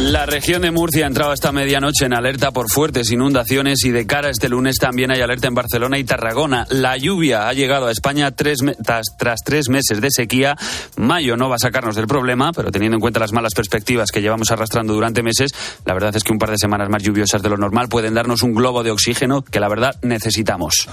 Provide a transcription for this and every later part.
La región de Murcia ha entrado esta medianoche en alerta por fuertes inundaciones y de cara a este lunes también hay alerta en Barcelona y Tarragona. La lluvia ha llegado a España tras, tres meses de sequía. Mayo no va a sacarnos del problema, pero teniendo en cuenta las malas perspectivas que llevamos arrastrando durante meses, la verdad es que un par de semanas más lluviosas de lo normal pueden darnos un globo de oxígeno que la verdad necesitamos.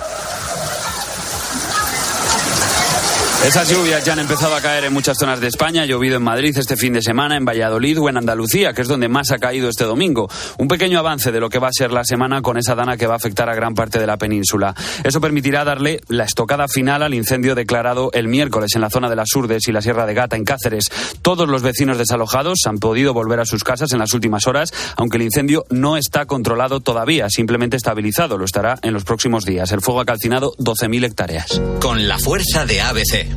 Esas lluvias ya han empezado a caer en muchas zonas de España. Ha llovido en Madrid este fin de semana, en Valladolid o en Andalucía, que es donde más ha caído este domingo. Un pequeño avance de lo que va a ser la semana con esa dana que va a afectar a gran parte de la península. Eso permitirá darle la estocada final al incendio declarado el miércoles en la zona de las Urdes y la Sierra de Gata, en Cáceres. Todos los vecinos desalojados han podido volver a sus casas en las últimas horas, aunque el incendio no está controlado todavía, simplemente estabilizado. Lo estará en los próximos días. El fuego ha calcinado 12.000 hectáreas. Con la fuerza de ABC.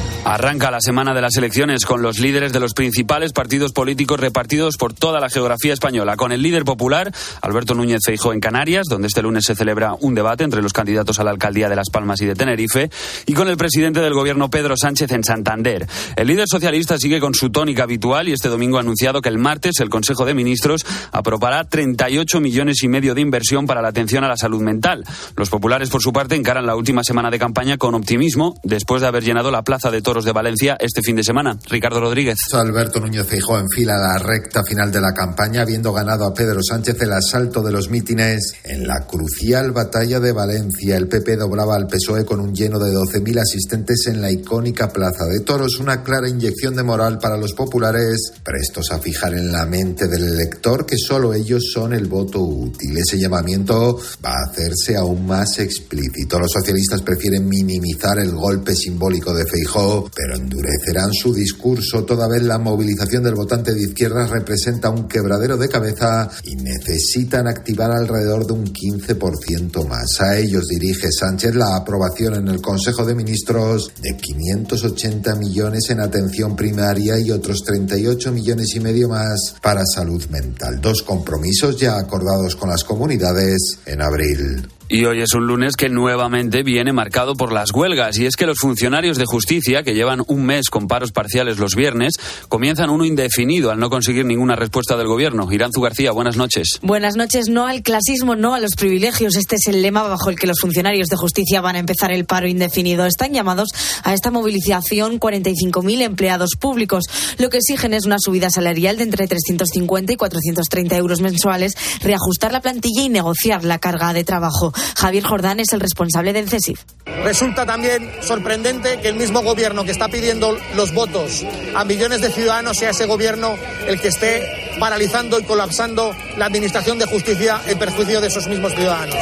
Arranca la semana de las elecciones con los líderes de los principales partidos políticos repartidos por toda la geografía española. Con el líder popular, Alberto Núñez Feijóo en Canarias, donde este lunes se celebra un debate entre los candidatos a la alcaldía de Las Palmas y de Tenerife, y con el presidente del gobierno Pedro Sánchez en Santander. El líder socialista sigue con su tónica habitual y este domingo ha anunciado que el martes el Consejo de Ministros aprobará 38 millones y medio de inversión para la atención a la salud mental. Los populares, por su parte, encaran la última semana de campaña con optimismo después de haber llenado la plaza de Toros de Valencia este fin de semana. Ricardo Rodríguez. Alberto Núñez Feijóo enfila la recta final de la campaña, habiendo ganado a Pedro Sánchez el asalto de los mítines en la crucial batalla de Valencia. El PP doblaba al PSOE con un lleno de 12.000 asistentes en la icónica Plaza de Toros, una clara inyección de moral para los populares, prestos a fijar en la mente del elector que solo ellos son el voto útil. Ese llamamiento va a hacerse aún más explícito. Los socialistas prefieren minimizar el golpe simbólico de Feijóo pero endurecerán su discurso toda vez la movilización del votante de izquierda representa un quebradero de cabeza y necesitan activar alrededor de un 15% más. A ellos dirige Sánchez la aprobación en el Consejo de Ministros de 580 millones en atención primaria y otros 38 millones y medio más para salud mental. Dos compromisos ya acordados con las comunidades en abril. Y hoy es un lunes que nuevamente viene marcado por las huelgas. Y es que los funcionarios de justicia, que llevan un mes con paros parciales los viernes, comienzan uno indefinido al no conseguir ninguna respuesta del gobierno. Iranzu García, buenas noches. Buenas noches. No al clasismo, no a los privilegios. Este es el lema bajo el que los funcionarios de justicia van a empezar el paro indefinido. Están llamados a esta movilización 45.000 empleados públicos. Lo que exigen es una subida salarial de entre 350 y 430 euros mensuales, reajustar la plantilla y negociar la carga de trabajo. Javier Jordán es el responsable del CESIF. Resulta también sorprendente que el mismo gobierno que está pidiendo los votos a millones de ciudadanos sea ese gobierno el que esté paralizando y colapsando la administración de justicia en perjuicio de esos mismos ciudadanos.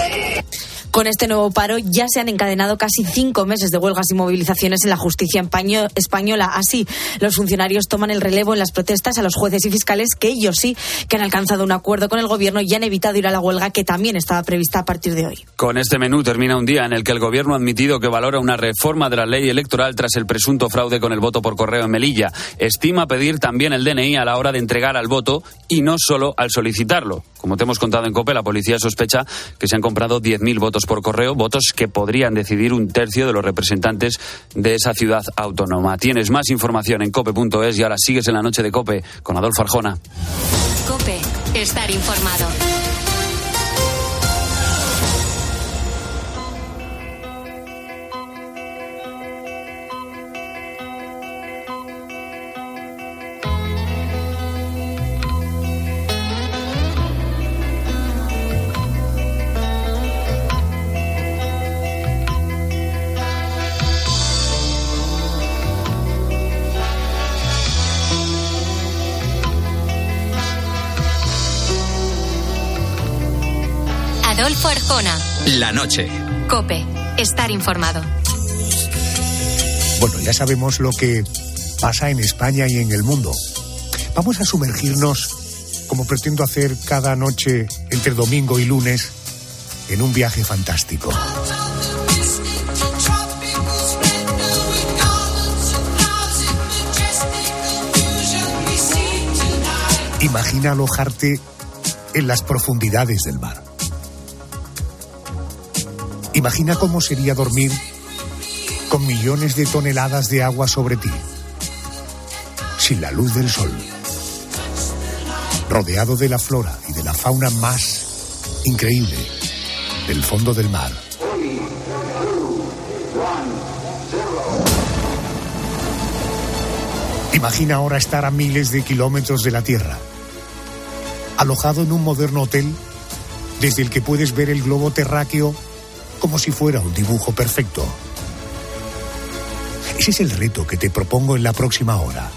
Con este nuevo paro ya se han encadenado casi cinco meses de huelgas y movilizaciones en la justicia española. Así, los funcionarios toman el relevo en las protestas a los jueces y fiscales que ellos sí que han alcanzado un acuerdo con el gobierno y han evitado ir a la huelga que también estaba prevista a partir de hoy. Con este menú termina un día en el que el gobierno ha admitido que valora una reforma de la ley electoral tras el presunto fraude con el voto por correo en Melilla. Estima pedir también el DNI a la hora de entregar al voto y no solo al solicitarlo. Como te hemos contado en COPE, la policía sospecha que se han comprado 10.000 votos por correo, votos que podrían decidir un tercio de los representantes de esa ciudad autónoma. Tienes más información en cope.es y ahora sigues en la noche de Cope con Adolfo Arjona. Cope, estar informado. La noche. Cope, estar informado. Bueno, ya sabemos lo que pasa en España y en el mundo. Vamos a sumergirnos, como pretendo hacer cada noche entre domingo y lunes, en un viaje fantástico. Imagina alojarte en las profundidades del mar Imagina cómo sería dormir con millones de toneladas de agua sobre ti, sin la luz del sol, rodeado de la flora y de la fauna más increíble del fondo del mar. Imagina ahora estar a miles de kilómetros de la Tierra, alojado en un moderno hotel desde el que puedes ver el globo terráqueo como si fuera un dibujo perfecto. Ese es el reto que te propongo en la próxima hora.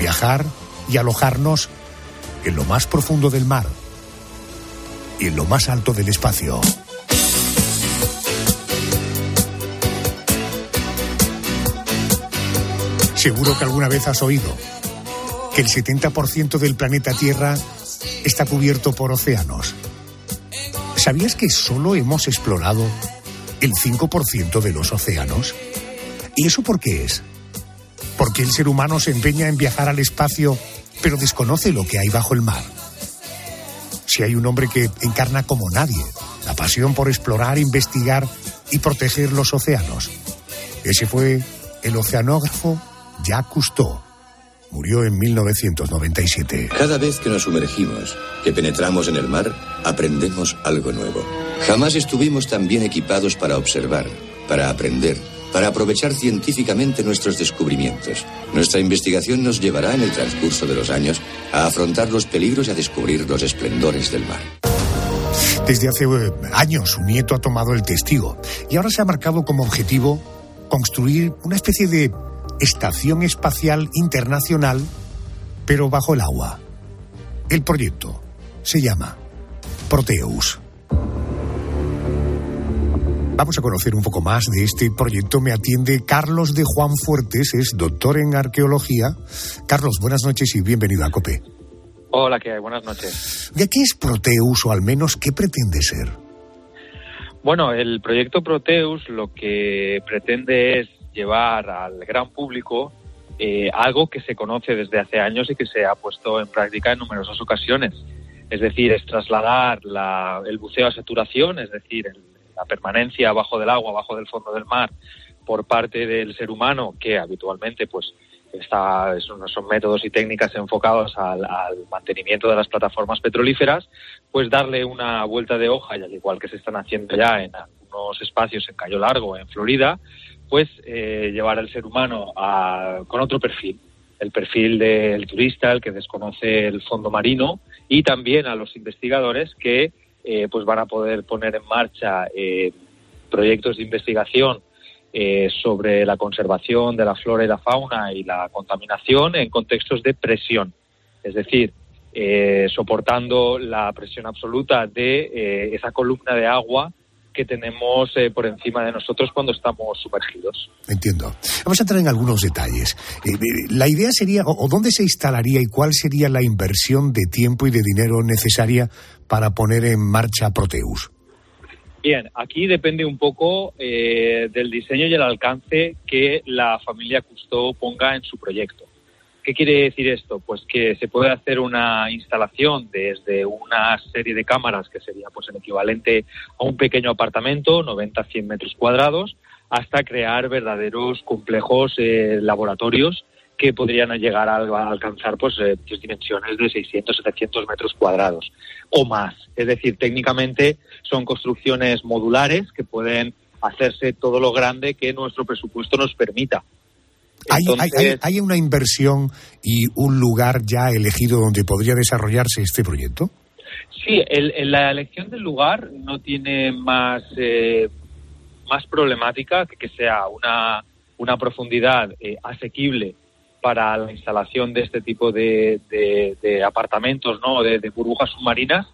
Viajar y alojarnos en lo más profundo del mar y en lo más alto del espacio. Seguro que alguna vez has oído que el 70% del planeta Tierra está cubierto por océanos. ¿Sabías que solo hemos explorado el 5% de los océanos? ¿Y eso por qué es? Porque el ser humano se empeña en viajar al espacio, pero desconoce lo que hay bajo el mar. Si hay un hombre que encarna como nadie la pasión por explorar, investigar y proteger los océanos. Ese fue el oceanógrafo Jacques Cousteau. Murió en 1997. Cada vez que nos sumergimos, que penetramos en el mar, aprendemos algo nuevo. Jamás estuvimos tan bien equipados para observar, para aprender para aprovechar científicamente nuestros descubrimientos. Nuestra investigación nos llevará en el transcurso de los años a afrontar los peligros y a descubrir los esplendores del mar. Desde hace eh, años su nieto ha tomado el testigo y ahora se ha marcado como objetivo construir una especie de estación espacial internacional, pero bajo el agua. El proyecto se llama Proteus. Vamos a conocer un poco más de este proyecto. Me atiende Carlos de Juan Fuertes, es doctor en arqueología. Carlos, buenas noches y bienvenido a COPE. Hola, ¿qué hay? Buenas noches. ¿De qué es Proteus o al menos qué pretende ser? Bueno, el proyecto Proteus lo que pretende es llevar al gran público eh, algo que se conoce desde hace años y que se ha puesto en práctica en numerosas ocasiones. Es decir, es trasladar el buceo a saturación, es decir, el, la permanencia bajo del agua, bajo del fondo del mar, por parte del ser humano, que habitualmente pues está, son, son métodos y técnicas enfocados al, mantenimiento de las plataformas petrolíferas, pues darle una vuelta de hoja, y al igual que se están haciendo ya en algunos espacios en Cayo Largo, en Florida, pues eh, llevar al ser humano a, con otro perfil, el perfil del turista, el que desconoce el fondo marino, y también a los investigadores que eh, pues van a poder poner en marcha eh, proyectos de investigación eh, sobre la conservación de la flora y la fauna y la contaminación en contextos de presión, es decir, soportando la presión absoluta de esa columna de agua que tenemos por encima de nosotros cuando estamos sumergidos. Entiendo. Vamos a entrar en algunos detalles. la idea sería, o, dónde se instalaría y cuál sería la inversión de tiempo y de dinero necesaria para poner en marcha Proteus? Bien, aquí depende un poco eh, del diseño y el alcance que la familia Cousteau ponga en su proyecto. ¿Qué quiere decir esto? Pues que se puede hacer una instalación desde una serie de cámaras que sería pues el equivalente a un pequeño apartamento, 90-100 metros cuadrados, hasta crear verdaderos complejos eh, laboratorios que podrían llegar a, alcanzar pues, eh, dimensiones de 600, 700 metros cuadrados o más. Es decir, técnicamente son construcciones modulares que pueden hacerse todo lo grande que nuestro presupuesto nos permita. ¿Hay, una inversión y un lugar ya elegido donde podría desarrollarse este proyecto? Sí, la elección del lugar no tiene más, eh, más problemática que que sea una, una profundidad eh, asequible para la instalación de este tipo de, apartamentos, ¿no? De, burbujas submarinas,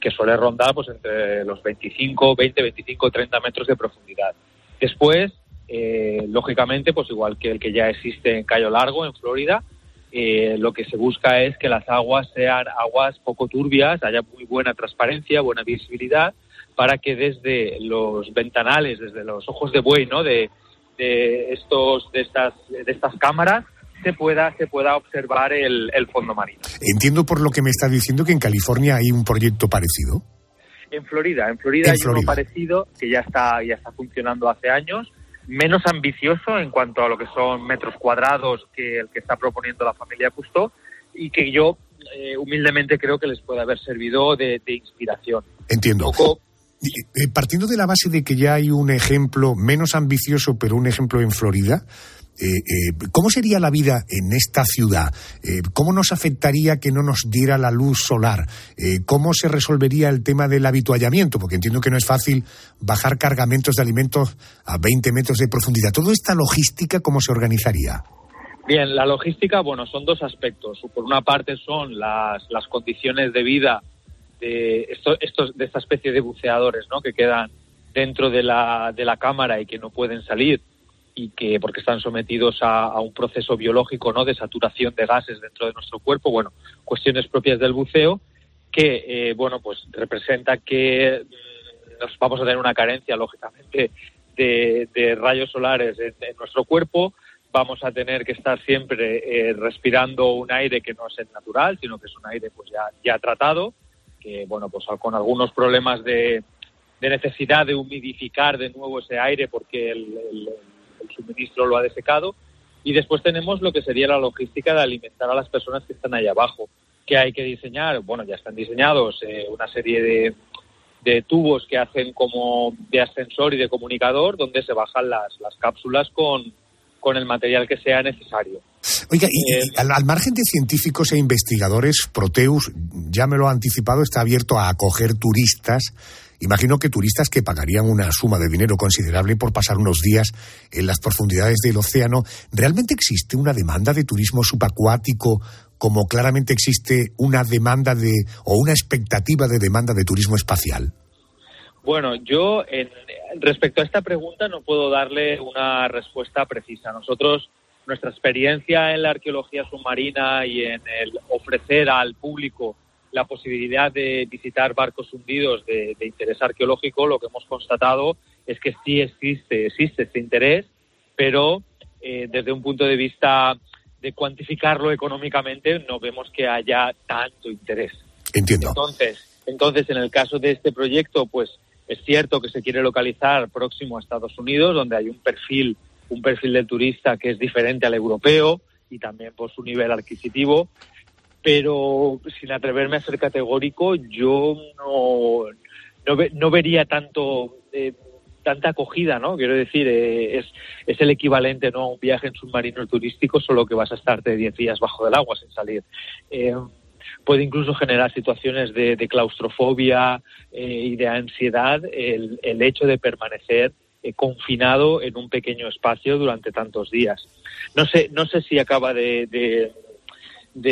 que suele rondar pues entre los 25, 20, 25, 30 metros de profundidad. Después, eh, lógicamente, pues igual que el que ya existe en Cayo Largo, en Florida, eh, lo que se busca es que las aguas sean aguas poco turbias, haya muy buena transparencia, buena visibilidad, para que desde los ventanales, desde los ojos de buey, ¿no? De, de estos, de estas, de estas cámaras, se pueda, se pueda observar el, fondo marino. Entiendo por lo que me está diciendo que en California hay un proyecto parecido. En Florida, en Florida hay uno parecido que ya está, ya está funcionando hace años, menos ambicioso en cuanto a lo que son metros cuadrados que el que está proponiendo la familia Cousteau y que yo eh, humildemente creo que les puede haber servido de, inspiración. Entiendo. Eh, partiendo de la base de que ya hay un ejemplo menos ambicioso, pero un ejemplo en Florida, ¿cómo sería la vida en esta ciudad? ¿Cómo nos afectaría que no nos diera la luz solar? ¿Cómo se resolvería el tema del habituallamiento? Porque entiendo que no es fácil bajar cargamentos de alimentos a 20 metros de profundidad. ¿Toda esta logística cómo se organizaría? Bien, la logística, bueno, son dos aspectos. Por una parte son las, las condiciones de vida de, estos, de esta especie de buceadores, ¿no? Que quedan dentro de la, de la cámara y que no pueden salir y que porque están sometidos a, un proceso biológico, ¿no? De saturación de gases dentro de nuestro cuerpo. Bueno, cuestiones propias del buceo que, eh, bueno, pues representa que mm, nos vamos a tener una carencia, lógicamente, de, rayos solares en nuestro cuerpo vamos a tener que estar siempre eh, respirando un aire que no es natural, sino que es un aire pues ya, ya tratado, que bueno, pues con algunos problemas de, necesidad de humidificar de nuevo ese aire porque el, suministro lo ha desecado. Y después tenemos lo que sería la logística de alimentar a las personas que están ahí abajo, que hay que diseñar, bueno, ya están diseñados eh, una serie de, de tubos que hacen como de ascensor y de comunicador, donde se bajan las, las cápsulas con, con el material que sea necesario. Oiga, y, eh, al, margen de científicos e investigadores, Proteus, ya me lo ha anticipado, está abierto a acoger turistas. Imagino que turistas que pagarían una suma de dinero considerable por pasar unos días en las profundidades del océano. ¿Realmente existe una demanda de turismo subacuático como claramente existe una demanda de o una expectativa de demanda de turismo espacial? Bueno, yo en, respecto a esta pregunta no puedo darle una respuesta precisa. Nosotros, nuestra experiencia en la arqueología submarina y en el ofrecer al público la posibilidad de visitar barcos hundidos de, interés arqueológico, lo que hemos constatado es que sí existe, existe este interés, pero eh, desde un punto de vista de cuantificarlo económicamente no vemos que haya tanto interés. Entiendo. Entonces, entonces en el caso de este proyecto, pues es cierto que se quiere localizar próximo a Estados Unidos, donde hay un perfil, un perfil del turista que es diferente al europeo y también por su nivel adquisitivo. Pero sin atreverme a ser categórico, yo no, no, vería tanto eh, tanta acogida, ¿no? Quiero decir, eh, es, es el equivalente ¿no? a un viaje en submarino turístico, solo que vas a estarte 10 días bajo del agua sin salir. Eh, puede incluso generar situaciones de, claustrofobia eh, y de ansiedad el, hecho de permanecer confinado en un pequeño espacio durante tantos días. No sé, no sé si acaba de, de,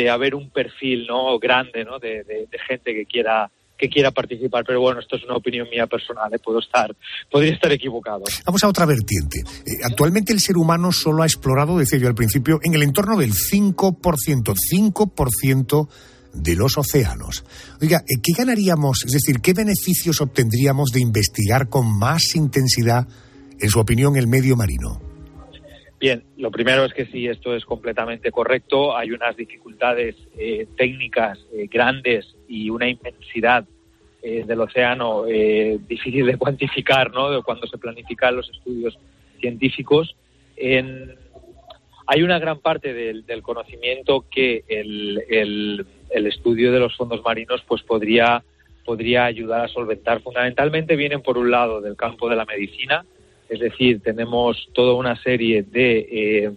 haber un perfil no grande ¿no? De, gente que quiera que quiera participar, pero bueno, esto es una opinión mía personal, ¿eh? puedo estar, podría estar equivocado. Vamos a otra vertiente. actualmente el ser humano solo ha explorado, decía yo al principio, en el entorno del 5%, 5% de los océanos. Oiga, eh, ¿qué ganaríamos? Es decir, ¿qué beneficios obtendríamos de investigar con más intensidad, en su opinión, el medio marino? Bien, lo primero es que sí, esto es completamente correcto. Hay unas dificultades eh, técnicas eh, grandes y una inmensidad del océano difícil de cuantificar, ¿no? Cuando se planifican los estudios científicos. En, hay una gran parte del, conocimiento que el, estudio de los fondos marinos pues podría, podría ayudar a solventar. Fundamentalmente vienen por un lado del campo de la medicina, es decir, tenemos toda una serie de, eh,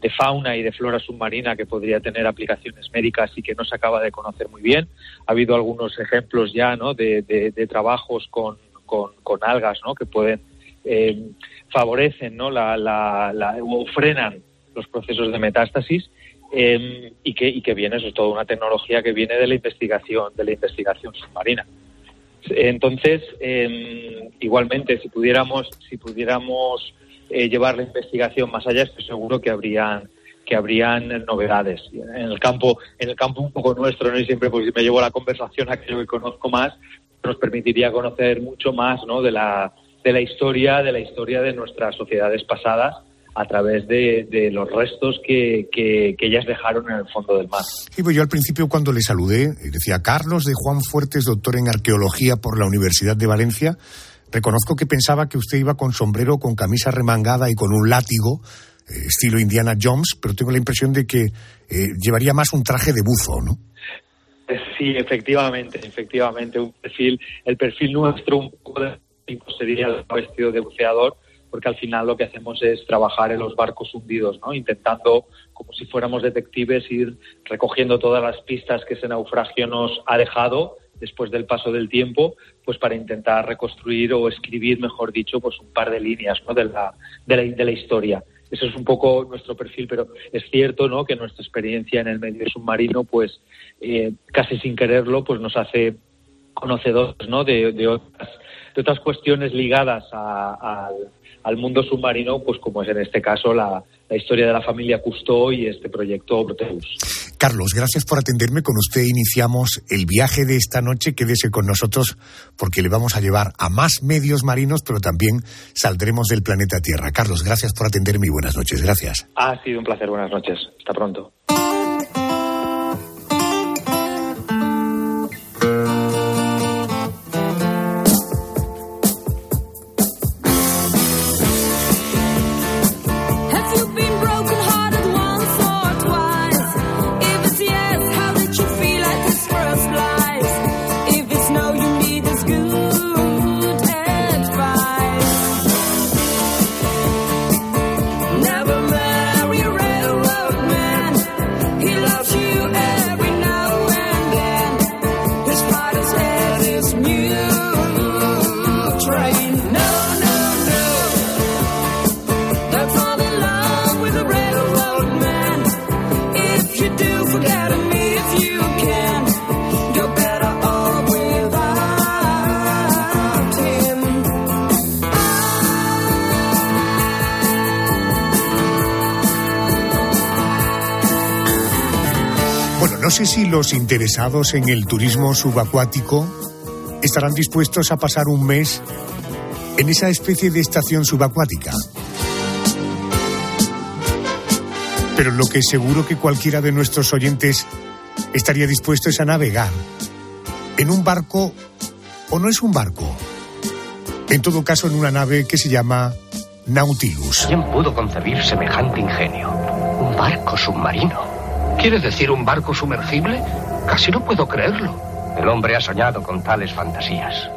de fauna y de flora submarina que podría tener aplicaciones médicas y que no se acaba de conocer muy bien. Ha habido algunos ejemplos ya ¿no? de, trabajos con, con, algas ¿no? que pueden eh, favorecen ¿no? la, o frenan los procesos de metástasis em, y, que, y que viene, eso es toda una tecnología que viene de la investigación, de la investigación submarina. Entonces, em, igualmente, si pudiéramos, si pudiéramos eh, llevar la investigación más allá, estoy seguro que habrían que habrían novedades. En el campo en el campo un poco nuestro no y siempre pues me llevo la conversación a aquello que conozco más nos permitiría conocer mucho más no de la de la historia, de la historia de nuestras sociedades pasadas a través de, los restos que, que, ellas dejaron en el fondo del mar. Y pues yo al principio cuando le saludé, decía Carlos de Juan Fuertes, doctor en arqueología por la Universidad de Valencia, reconozco que pensaba que usted iba con sombrero, con camisa remangada y con un látigo, eh, estilo Indiana Jones, pero tengo la impresión de que eh, llevaría más un traje de buzo, ¿no? Sí, efectivamente, efectivamente, un perfil, el perfil nuestro un poco de sería el vestido de buceador, porque al final lo que hacemos es trabajar en los barcos hundidos, ¿no? Intentando, como si fuéramos detectives, ir recogiendo todas las pistas que ese naufragio nos ha dejado después del paso del tiempo, pues para intentar reconstruir o escribir, mejor dicho, pues un par de líneas de, la, historia. Eso es un poco nuestro perfil, pero es cierto ¿no? que nuestra experiencia en el medio submarino, pues eh, casi sin quererlo, pues nos hace conocedores ¿no? de, otras, cuestiones ligadas al, al mundo submarino, pues como es en este caso la, la historia de la familia Cousteau y este proyecto Proteus. Carlos, gracias por atenderme. Con usted iniciamos el viaje de esta noche. Quédese con nosotros porque le vamos a llevar a más medios marinos, pero también saldremos del planeta Tierra. Carlos, gracias por atenderme y buenas noches. Gracias. Ha sido un placer. Buenas noches. Hasta pronto. Sé si los interesados en el turismo subacuático estarán dispuestos a pasar un mes en esa especie de estación subacuática. Pero lo que seguro que cualquiera de nuestros oyentes estaría dispuesto es a navegar en un barco o no es un barco. En todo caso, en una nave que se llama Nautilus. ¿Quién pudo concebir semejante ingenio? Un barco submarino. ¿Quieres decir un barco sumergible? Casi no puedo creerlo. El hombre ha soñado con tales fantasías.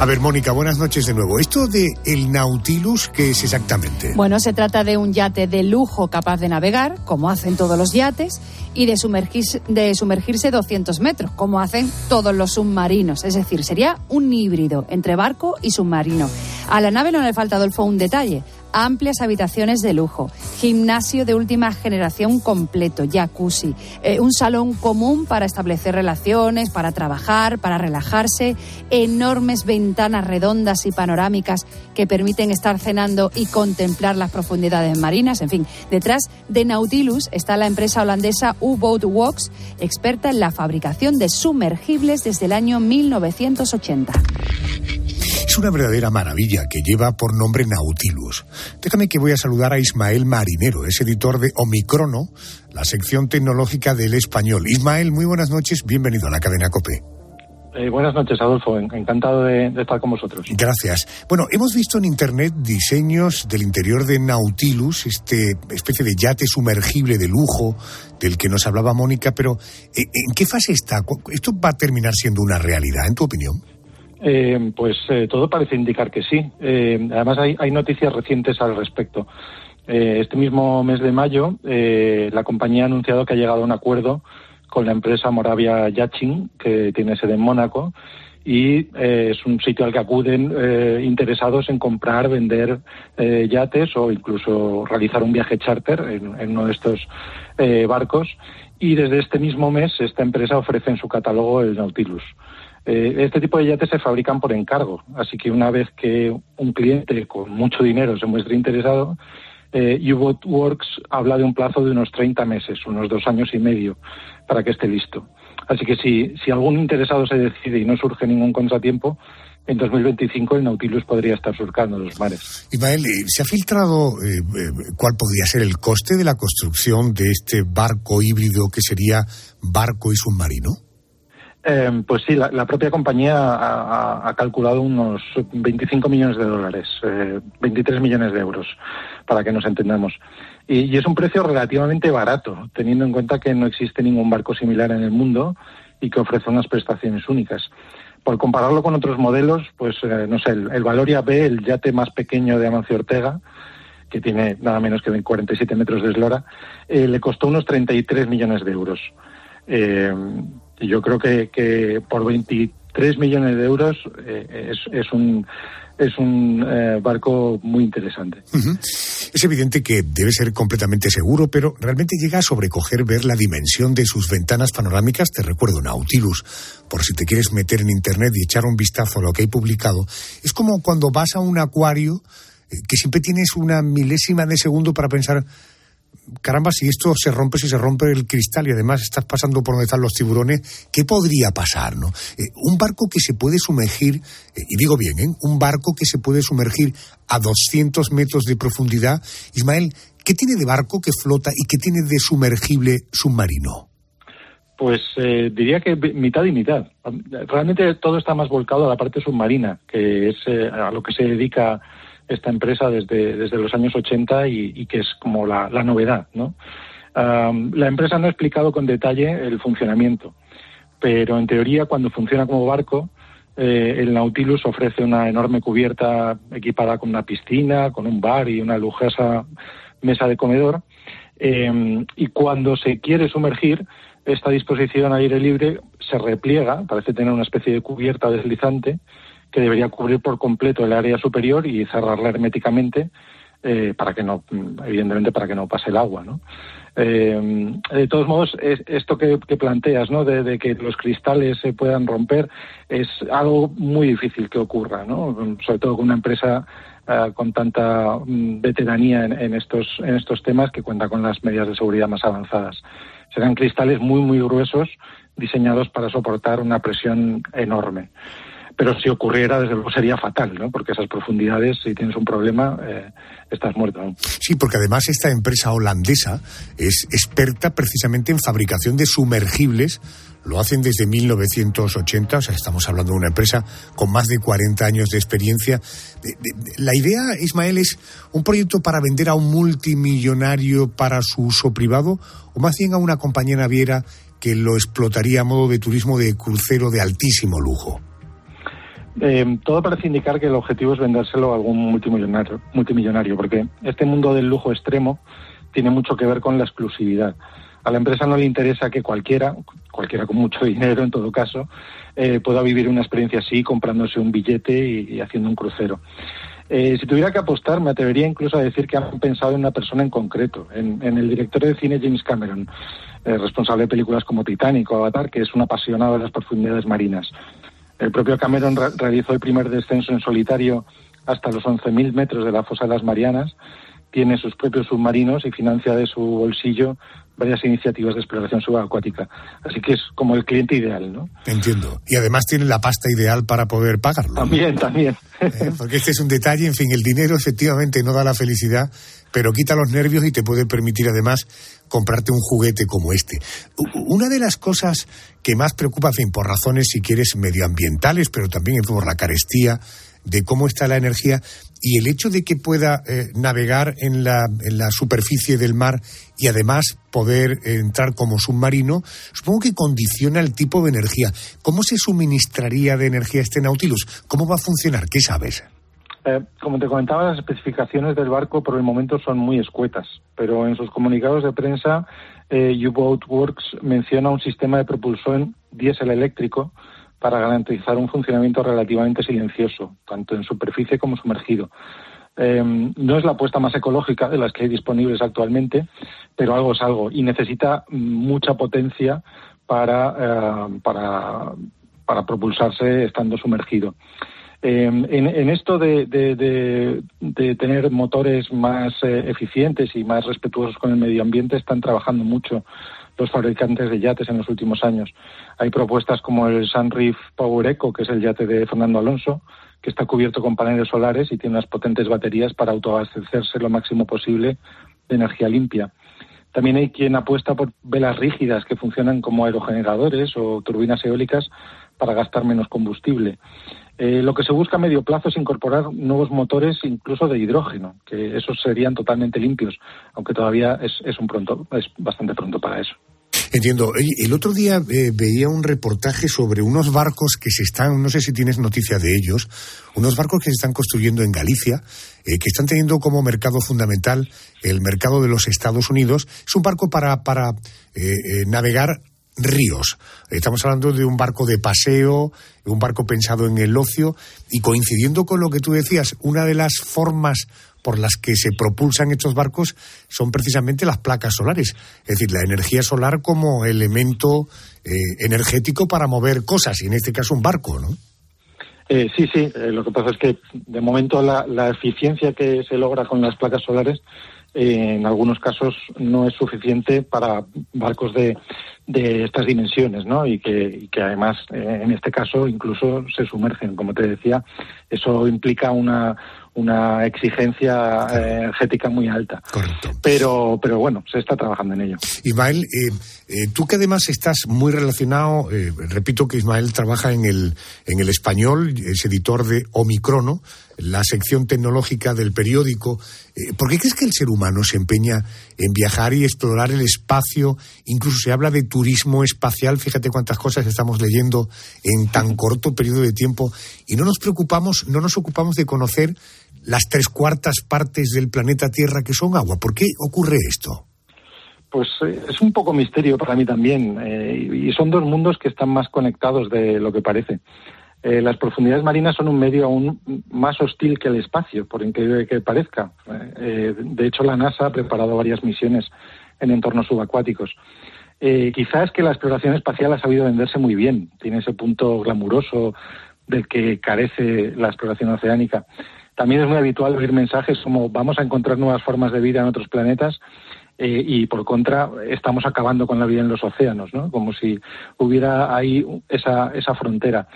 A ver, Mónica, buenas noches de nuevo. Esto de el Nautilus, ¿qué es exactamente? Bueno, se trata de un yate de lujo capaz de navegar, como hacen todos los yates, y de sumergirse, de sumergirse 200 metros, como hacen todos los submarinos. Es decir, sería un híbrido entre barco y submarino. A la nave no le falta, Adolfo, un detalle amplias habitaciones de lujo, gimnasio de última generación completo, jacuzzi, eh, un salón común para establecer relaciones, para trabajar, para relajarse, enormes ventanas redondas y panorámicas que permiten estar cenando y contemplar las profundidades marinas. En fin, detrás de Nautilus está la empresa holandesa U-Boat Works, experta en la fabricación de sumergibles desde el año 1980. Es una verdadera maravilla que lleva por nombre Nautilus. Déjame que voy a saludar a Ismael Marinero, es editor de Omicrono, la sección tecnológica del español. Ismael, muy buenas noches, bienvenido a la cadena COPE. Eh, buenas noches, Adolfo. Encantado de, estar con vosotros. Gracias. Bueno, hemos visto en Internet diseños del interior de Nautilus, este especie de yate sumergible de lujo del que nos hablaba Mónica, pero eh, ¿en qué fase está? ¿Esto va a terminar siendo una realidad, en tu opinión? Eh, pues eh, todo parece indicar que sí. Eh, además, hay, noticias recientes al respecto. este mismo mes de mayo, la compañía ha anunciado que ha llegado a un acuerdo con la empresa Moravia Yachting, que tiene sede en Mónaco, y es un sitio al que acuden interesados en comprar, vender yates o incluso realizar un viaje charter en, en uno de estos barcos. Y desde este mismo mes, esta empresa ofrece en su catálogo el Nautilus. Eh, este tipo de yates se fabrican por encargo, así que una vez que un cliente con mucho dinero se muestre interesado, eh, U-Boat Works habla de un plazo de unos 30 meses, unos dos años y medio, para que esté listo. Así que si, si algún interesado se decide y no surge ningún contratiempo, en 2025 el Nautilus podría estar surcando los mares. Ismael, eh, ¿se ha filtrado eh, eh, cuál podría ser el coste de la construcción de este barco híbrido que sería barco y submarino? Pues sí, la, propia compañía ha, calculado unos 25 millones de dólares, 23 millones de euros, para que nos entendamos. y, es un precio relativamente barato, teniendo en cuenta que no existe ningún barco similar en el mundo y que ofrece unas prestaciones únicas por compararlo con otros modelos, pues eh, no sé, el, Valoria B, el yate más pequeño de Amancio Ortega, que tiene nada menos que 47 metros de eslora, eh, le costó unos 33 millones de euros. Eh, yo creo que, que por 23 millones de euros es, es un es un eh, barco muy interesante. Es evidente que debe ser completamente seguro, pero realmente llega a sobrecoger ver la dimensión de sus ventanas panorámicas. Te recuerdo, Nautilus, por si te quieres meter en Internet y echar un vistazo a lo que hay publicado. Es como cuando vas a un acuario eh, que siempre tienes una milésima de segundo para pensar caramba, si esto se rompe, si se rompe el cristal y además estás pasando por donde están los tiburones, ¿qué podría pasar? ¿no? Eh, un barco que se puede sumergir, eh, y digo bien, ¿eh? un barco que se puede sumergir a 200 metros de profundidad. Ismael, ¿qué tiene de barco que flota y qué tiene de sumergible submarino? Pues diría que mitad y mitad. Realmente todo está más volcado a la parte submarina, que es a lo que se dedica esta empresa desde, desde los años 80 y, que es como la, novedad. ¿no? la empresa no ha explicado con detalle el funcionamiento, pero en teoría cuando funciona como barco, eh, el Nautilus ofrece una enorme cubierta equipada con una piscina, con un bar y una lujosa mesa de comedor. Em, y cuando se quiere sumergir, esta disposición al aire libre se repliega, parece tener una especie de cubierta deslizante, que debería cubrir por completo el área superior y cerrarla herméticamente eh, para que no, evidentemente, para que no pase el agua, ¿no? Eh, de todos modos, esto que, planteas, ¿no? De, que los cristales se puedan romper, es algo muy difícil que ocurra, ¿no? Sobre todo con una empresa eh, con tanta mm, veteranía en, en, estos, en estos temas que cuenta con las medidas de seguridad más avanzadas. Serán cristales muy, muy gruesos, diseñados para soportar una presión enorme pero si ocurriera, desde luego sería fatal, ¿no? Porque esas profundidades, si tienes un problema, eh, estás muerto. Sí, porque además esta empresa holandesa es experta precisamente en fabricación de sumergibles. Lo hacen desde 1980, o sea, estamos hablando de una empresa con más de 40 años de experiencia. La idea, Ismael, es un proyecto para vender a un multimillonario para su uso privado o más bien a una compañía naviera que lo explotaría a modo de turismo de crucero de altísimo lujo. Eh, todo parece indicar que el objetivo es vendérselo a algún multimillonario, multimillonario, porque este mundo del lujo extremo tiene mucho que ver con la exclusividad. A la empresa no le interesa que cualquiera, cualquiera con mucho dinero en todo caso, eh, pueda vivir una experiencia así comprándose un billete y, haciendo un crucero. Eh, si tuviera que apostar, me atrevería incluso a decir que han pensado en una persona en concreto, en, el director de cine James Cameron, responsable de películas como Titanic o Avatar, que es un apasionado de las profundidades marinas. El propio Cameron realizó el primer descenso en solitario hasta los 11.000 metros de la fosa de las Marianas, tiene sus propios submarinos y financia de su bolsillo varias iniciativas de exploración subacuática. Así que es como el cliente ideal, ¿no? Entiendo. Y además tiene la pasta ideal para poder pagarlo. También, también. ¿Eh? Porque este es un detalle, en fin, el dinero efectivamente no da la felicidad, pero quita los nervios y te puede permitir además comprarte un juguete como este. Una de las cosas que más preocupa, fin, por razones, si quieres, medioambientales, pero también por la carestía de cómo está la energía y el hecho de que pueda eh, navegar en la, en la superficie del mar y además poder entrar como submarino, supongo que condiciona el tipo de energía. ¿Cómo se suministraría de energía este Nautilus? ¿Cómo va a funcionar? ¿Qué sabes? Eh, como te comentaba, las especificaciones del barco por el momento son muy escuetas, pero en sus comunicados de prensa, eh, U-Boat Works menciona un sistema de propulsión diésel eléctrico para garantizar un funcionamiento relativamente silencioso, tanto en superficie como sumergido. Eh, no es la apuesta más ecológica de las que hay disponibles actualmente, pero algo es algo y necesita mucha potencia para, para, para propulsarse estando sumergido. Em, en, esto de, tener motores más eh, eficientes y más respetuosos con el medio ambiente están trabajando mucho los fabricantes de yates en los últimos años. Hay propuestas como el Sunreef Power Eco, que es el yate de Fernando Alonso, que está cubierto con paneles solares y tiene unas potentes baterías para autoabastecerse lo máximo posible de energía limpia. También hay quien apuesta por velas rígidas que funcionan como aerogeneradores o turbinas eólicas para gastar menos combustible. Eh, lo que se busca a medio plazo es incorporar nuevos motores, incluso de hidrógeno, que esos serían totalmente limpios, aunque todavía es, un pronto, es bastante pronto para eso. Entiendo. El otro día eh, veía un reportaje sobre unos barcos que se están, no sé si tienes noticia de ellos, unos barcos que se están construyendo en Galicia, eh, que están teniendo como mercado fundamental el mercado de los Estados Unidos. Es un barco para, para eh, navegar ríos. Estamos hablando de un barco de paseo, un barco pensado en el ocio y coincidiendo con lo que tú decías, una de las formas por las que se propulsan estos barcos son precisamente las placas solares, es decir, la energía solar como elemento eh, energético para mover cosas, y en este caso un barco, ¿no? Eh, sí, sí, eh, lo que pasa es que de momento la, la, eficiencia que se logra con las placas solares en algunos casos no es suficiente para barcos de, de estas dimensiones, ¿no? Y que, que además, en este caso, incluso se sumergen. Como te decía, eso implica una, una exigencia eh, energética muy alta. Correcto. Pero, pero bueno, se está trabajando en ello. Ismael, eh, eh, tú que además estás muy relacionado, repito que Ismael trabaja en el, en el español, es editor de Omicrono, la sección tecnológica del periódico. ¿Por qué crees que el ser humano se empeña en viajar y explorar el espacio? Incluso se habla de turismo espacial, fíjate cuántas cosas estamos leyendo en tan corto periodo de tiempo y no nos preocupamos, no nos ocupamos de conocer las tres cuartas partes del planeta Tierra que son agua. ¿Por qué ocurre esto? Pues eh, es un poco misterio para mí también. Eh, y son dos mundos que están más conectados de lo que parece. Eh, las profundidades marinas son un medio aún más hostil que el espacio, por increíble que parezca. de hecho, la NASA ha preparado varias misiones en entornos subacuáticos. quizás que la exploración espacial ha sabido venderse muy bien. Tiene ese punto glamuroso del que carece la exploración oceánica. También es muy habitual oír mensajes como vamos a encontrar nuevas formas de vida en otros planetas eh, y por contra estamos acabando con la vida en los océanos, ¿no? Como si hubiera ahí esa, esa frontera.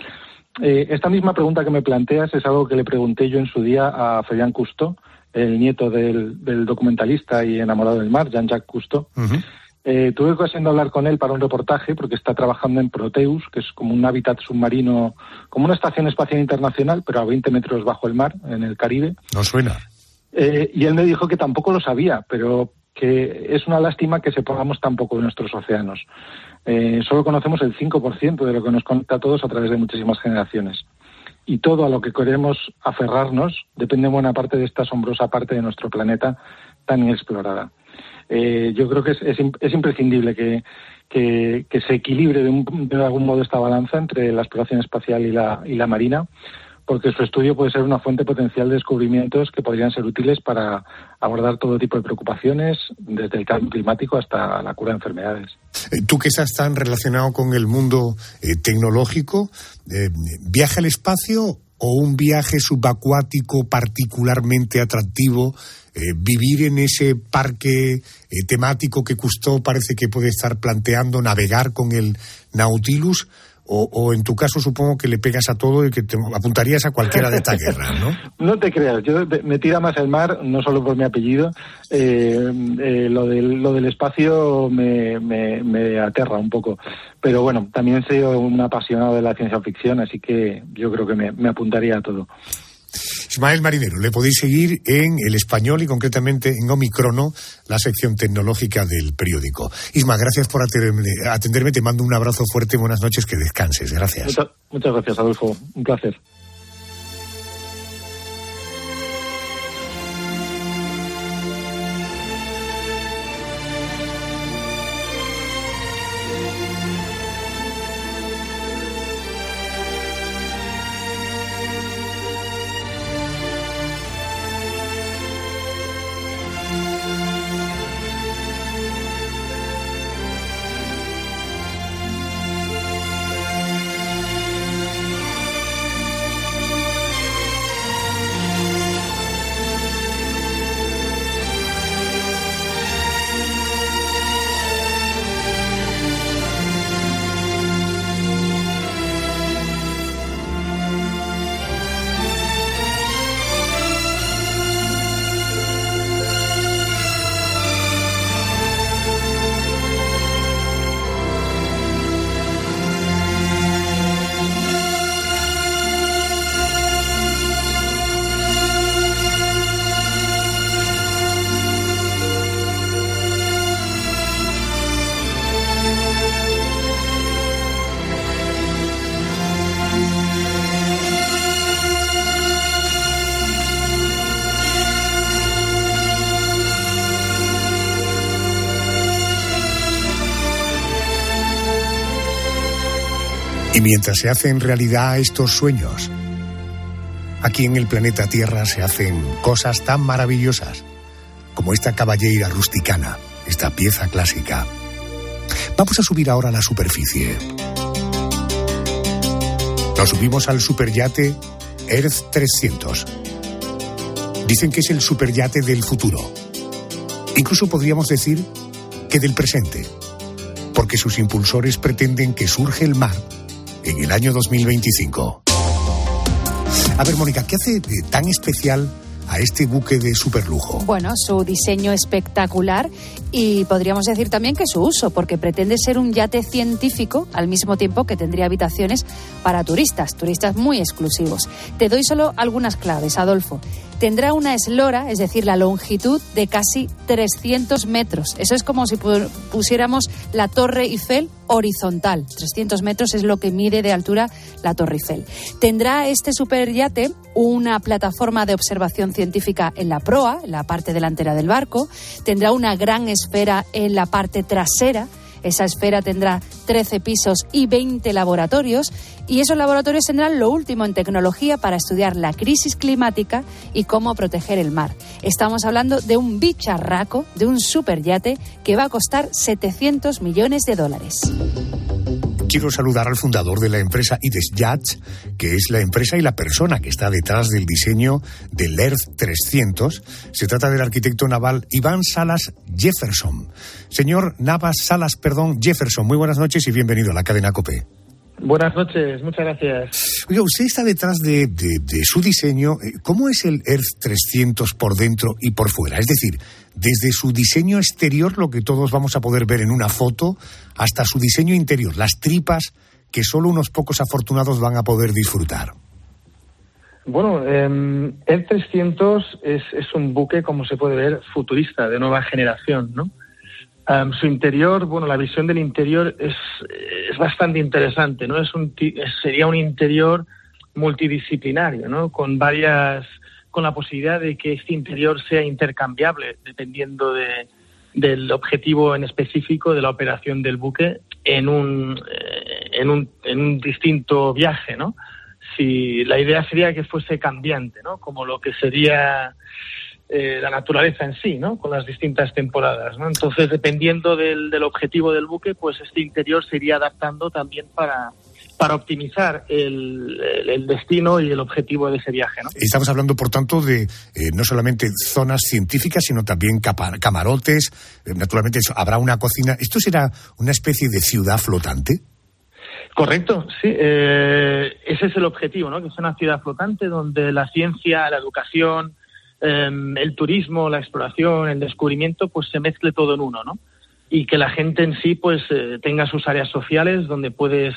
Eh, esta misma pregunta que me planteas es algo que le pregunté yo en su día a Fabián Cousteau, el nieto del, documentalista y enamorado del mar, Jean-Jacques Cousteau. Eh, tuve ocasión de hablar con él para un reportaje porque está trabajando en Proteus, que es como un hábitat submarino, como una estación espacial internacional, pero a 20 metros bajo el mar, en el Caribe. No suena. Eh, y él me dijo que tampoco lo sabía, pero que es una lástima que sepamos tan poco de nuestros océanos. Eh, solo conocemos el 5% de lo que nos conecta a todos a través de muchísimas generaciones. Y todo a lo que queremos aferrarnos depende en buena parte de esta asombrosa parte de nuestro planeta tan inexplorada. Eh, yo creo que es, es, imprescindible que, que, se equilibre de, un, de, algún modo esta balanza entre la exploración espacial y la, y la marina, porque su estudio puede ser una fuente potencial de descubrimientos que podrían ser útiles para abordar todo tipo de preocupaciones, desde el cambio climático hasta la cura de enfermedades. Eh, tú que estás tan relacionado con el mundo eh, tecnológico, ¿viaja al espacio o un viaje subacuático particularmente atractivo eh, vivir en ese parque eh, temático que Cousteau parece que puede estar planteando, navegar con el Nautilus, o, en tu caso supongo que le pegas a todo y que te apuntarías a cualquiera de esta guerra, ¿no? no te creas, yo me tira más el mar, no solo por mi apellido, eh, lo, del, lo del espacio me, me, aterra un poco, pero bueno, también soy un apasionado de la ciencia ficción, así que yo creo que me apuntaría a todo. Ismael Marinero, le podéis seguir en El Español y concretamente en Omicrono, la sección tecnológica del periódico. Isma, gracias por atenderme, te mando un abrazo fuerte, buenas noches, que descanses. Gracias. muchas gracias, Adolfo. Un placer. Y mientras se hacen realidad estos sueños, aquí en el planeta Tierra se hacen cosas tan maravillosas como esta caballera rusticana, esta pieza clásica. Vamos a subir ahora a la superficie. Nos subimos al superyate Earth 300. Dicen que es el superyate del futuro. Incluso podríamos decir que del presente, porque sus impulsores pretenden que surge el mar en el año 2025. A ver, Mónica, ¿qué hace tan especial a este buque de superlujo? Bueno, su diseño espectacular y podríamos decir también que su uso, porque pretende ser un yate científico al mismo tiempo que tendría habitaciones para turistas, turistas muy exclusivos. Te doy solo algunas claves, Adolfo. Tendrá una eslora, es decir, la longitud de casi 300 metros. Eso es como si pusiéramos la Torre Eiffel horizontal. 300 metros es lo que mide de altura la Torre Eiffel. Tendrá este superyate una plataforma de observación científica en la proa, en la parte delantera del barco. Tendrá una gran esfera en la parte trasera esa esfera tendrá 13 pisos y 20 laboratorios y esos laboratorios tendrán lo último en tecnología para estudiar la crisis climática y cómo proteger el mar. Estamos hablando de un bicharraco, de un superyate que va a costar 700 millones de dólares quiero saludar al fundador de la empresa Ides Yachts, que es la empresa y la persona que está detrás del diseño del Earth 300. Se trata del arquitecto naval Iván Salas Jefferson. Señor Navas Salas, perdón, Jefferson, muy buenas noches y bienvenido a la cadena COPE. Buenas noches, muchas gracias. Oiga, usted está detrás de, de, su diseño. Eh, ¿Cómo es el Earth 300 por dentro y por fuera? Es decir, desde su diseño exterior, lo que todos vamos a poder ver en una foto, hasta su diseño interior, las tripas que solo unos pocos afortunados van a poder disfrutar. Bueno, eh, el 300 es, es, un buque, como se puede ver, futurista, de nueva generación, ¿no? Su interior, bueno, la visión del interior es, es bastante interesante, ¿no? Es un, sería un interior multidisciplinario, ¿no? Con varias con la posibilidad de que este interior sea intercambiable dependiendo de, del objetivo en específico de la operación del buque en un, eh, en un, en un distinto viaje, ¿no? Si la idea sería que fuese cambiante, ¿no? Como lo que sería eh, la naturaleza en sí, ¿no? Con las distintas temporadas, ¿no? Entonces, dependiendo del, del objetivo del buque, pues este interior se iría adaptando también para, para optimizar el, destino y el objetivo de ese viaje. ¿no? Estamos hablando, por tanto, de eh, no solamente zonas científicas, sino también camarotes. Eh, naturalmente, habrá una cocina. ¿Esto será una especie de ciudad flotante? Correcto, sí. Eh, ese es el objetivo, ¿no? Que sea una ciudad flotante donde la ciencia, la educación, em, el turismo, la exploración, el descubrimiento, pues se mezcle todo en uno, ¿no? Y que la gente en sí, pues, tenga sus áreas sociales donde puedes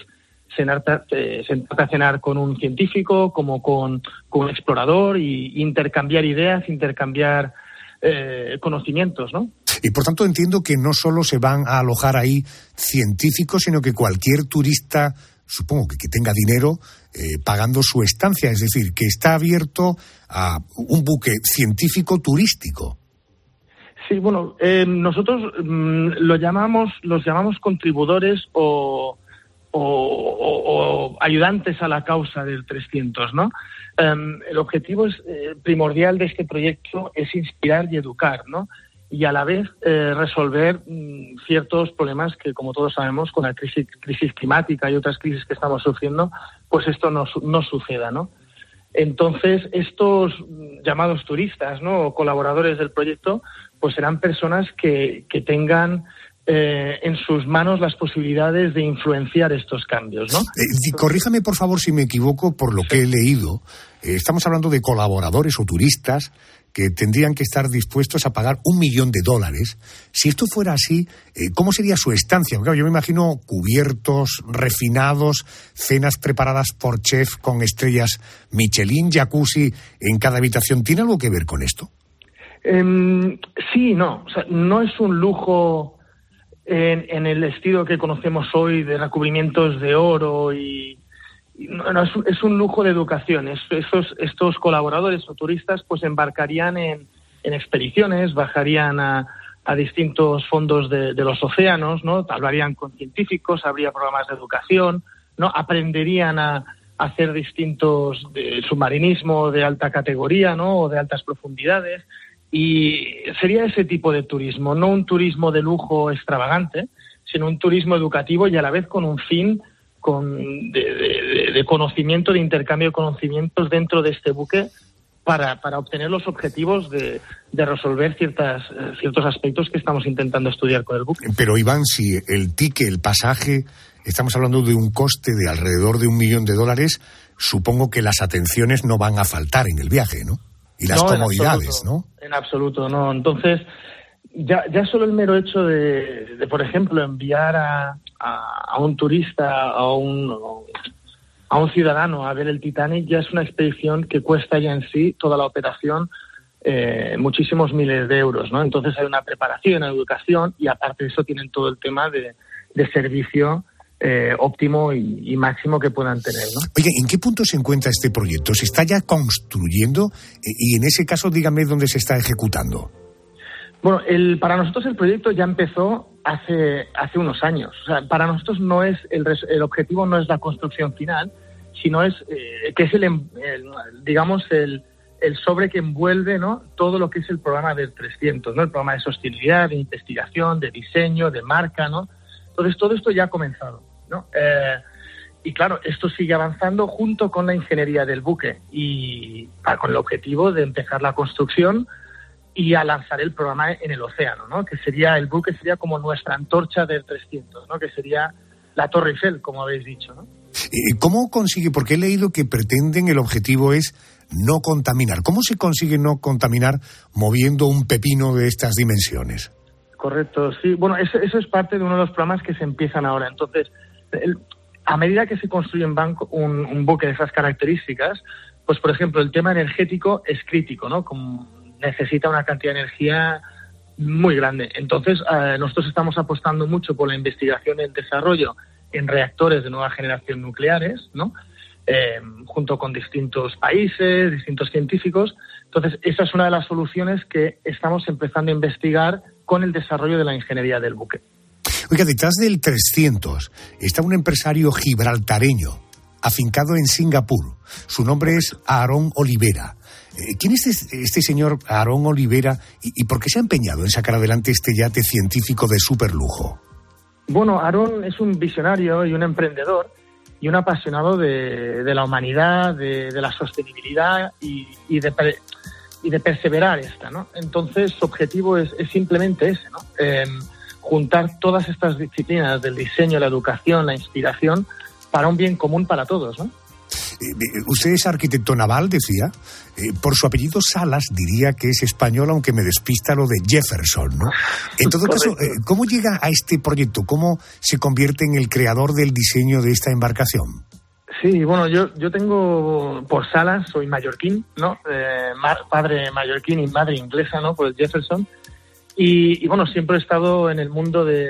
sentarte, a cenar con un científico, como con, un explorador, y intercambiar ideas, intercambiar eh, conocimientos, ¿no? Y por tanto entiendo que no solo se van a alojar ahí científicos, sino que cualquier turista, supongo que, que tenga dinero, eh, pagando su estancia, es decir, que está abierto a un buque científico turístico. Sí, bueno, eh, nosotros mm, lo llamamos, los llamamos contribuidores o o, ayudantes a la causa del 300, ¿no? Em, el objetivo es, eh, primordial de este proyecto es inspirar y educar, ¿no? Y a la vez eh, resolver mm, ciertos problemas que, como todos sabemos, con la crisis, crisis, climática y otras crisis que estamos sufriendo, pues esto no, no suceda, ¿no? Entonces, estos llamados turistas, ¿no? O colaboradores del proyecto, pues serán personas que, que tengan eh, en sus manos las posibilidades de influenciar estos cambios, ¿no? Eh, corríjame, por favor, si me equivoco por lo que he leído. Eh, estamos hablando de colaboradores o turistas que tendrían que estar dispuestos a pagar un millón de dólares. Si esto fuera así, ¿cómo sería su estancia? yo me imagino cubiertos, refinados, cenas preparadas por chef con estrellas Michelin, jacuzzi en cada habitación. ¿Tiene algo que ver con esto? Em, sí, no. O sea, no es un lujo en, el estilo que conocemos hoy de recubrimientos de oro y, es, un lujo de educación. estos, estos colaboradores o turistas pues embarcarían en, expediciones, bajarían a, distintos fondos de, los océanos, ¿no? hablarían con científicos, habría programas de educación, ¿no? Aprenderían a, hacer distintos de submarinismo de alta categoría, ¿no? O de altas profundidades. Y sería ese tipo de turismo, no un turismo de lujo extravagante, sino un turismo educativo y a la vez con un fin con, de, conocimiento, de intercambio de conocimientos dentro de este buque para, para obtener los objetivos de, de resolver ciertas, eh, ciertos aspectos que estamos intentando estudiar con el buque. Pero Iván, si el ticket, el pasaje, estamos hablando de un coste de alrededor de un millón de dólares, supongo que las atenciones no van a faltar en el viaje, ¿no? Y las comodidades, ¿no? En absoluto, no. Entonces, ya, ya solo el mero hecho de, por ejemplo, enviar a, a, un turista, a un, a un ciudadano a ver el Titanic, ya es una expedición que cuesta ya en sí toda la operación eh, muchísimos miles de euros, ¿no? Entonces hay una preparación, una educación y aparte de eso tienen todo el tema de, de servicio eh, óptimo y, máximo que puedan tener. ¿no? Oye, ¿en qué punto se encuentra este proyecto? ¿Se está ya construyendo? Eh, y en ese caso, dígame dónde se está ejecutando. Bueno, el, para nosotros el proyecto ya empezó hace, hace unos años. O sea, para nosotros no es el, el objetivo no es la construcción final, sino es eh, que es el, digamos el, el sobre que envuelve ¿no? todo lo que es el programa del 300, ¿no? el programa de sostenibilidad, de investigación, de diseño, de marca. ¿no? Entonces, todo esto ya ha comenzado. ¿no? Eh, y claro, esto sigue avanzando junto con la ingeniería del buque y con el objetivo de empezar la construcción y a lanzar el programa en el océano, ¿no? que sería el buque sería como nuestra antorcha del 300, ¿no? que sería la Torre Eiffel, como habéis dicho. ¿no? ¿Cómo consigue? Porque he leído que pretenden, el objetivo es no contaminar. ¿Cómo se consigue no contaminar moviendo un pepino de estas dimensiones? Correcto, sí. Bueno, eso, es parte de uno de los programas que se empiezan ahora. Entonces, a medida que se construye un, banco, un, buque de esas características, pues por ejemplo el tema energético es crítico, ¿no? Como necesita una cantidad de energía muy grande. Entonces eh, nosotros estamos apostando mucho por la investigación y el desarrollo en reactores de nueva generación nucleares, ¿no? Eh, junto con distintos países, distintos científicos. Entonces, esa es una de las soluciones que estamos empezando a investigar con el desarrollo de la ingeniería del buque. Oiga, detrás del 300 está un empresario gibraltareño, afincado en Singapur. Su nombre es Aarón Olivera. Eh, ¿Quién es este, señor Aarón Olivera y, por qué se ha empeñado en sacar adelante este yate científico de superlujo? Bueno, Aarón es un visionario y un emprendedor y un apasionado de, la humanidad, de, la sostenibilidad y, de, y de perseverar esta, ¿no? Entonces, su objetivo es, simplemente ese, ¿no? Em, juntar todas estas disciplinas del diseño, la educación, la inspiración, para un bien común para todos, ¿no? Eh, eh, usted es arquitecto naval, decía. Eh, por su apellido Salas diría que es español, aunque me despista lo de Jefferson, ¿no? En todo caso, ¿cómo llega a este proyecto? ¿Cómo se convierte en el creador del diseño de esta embarcación? Sí, bueno, yo, yo tengo por Salas, soy mallorquín, ¿no? padre mallorquín y madre inglesa, ¿no? Por Jefferson. Y, bueno, siempre he estado en el mundo de,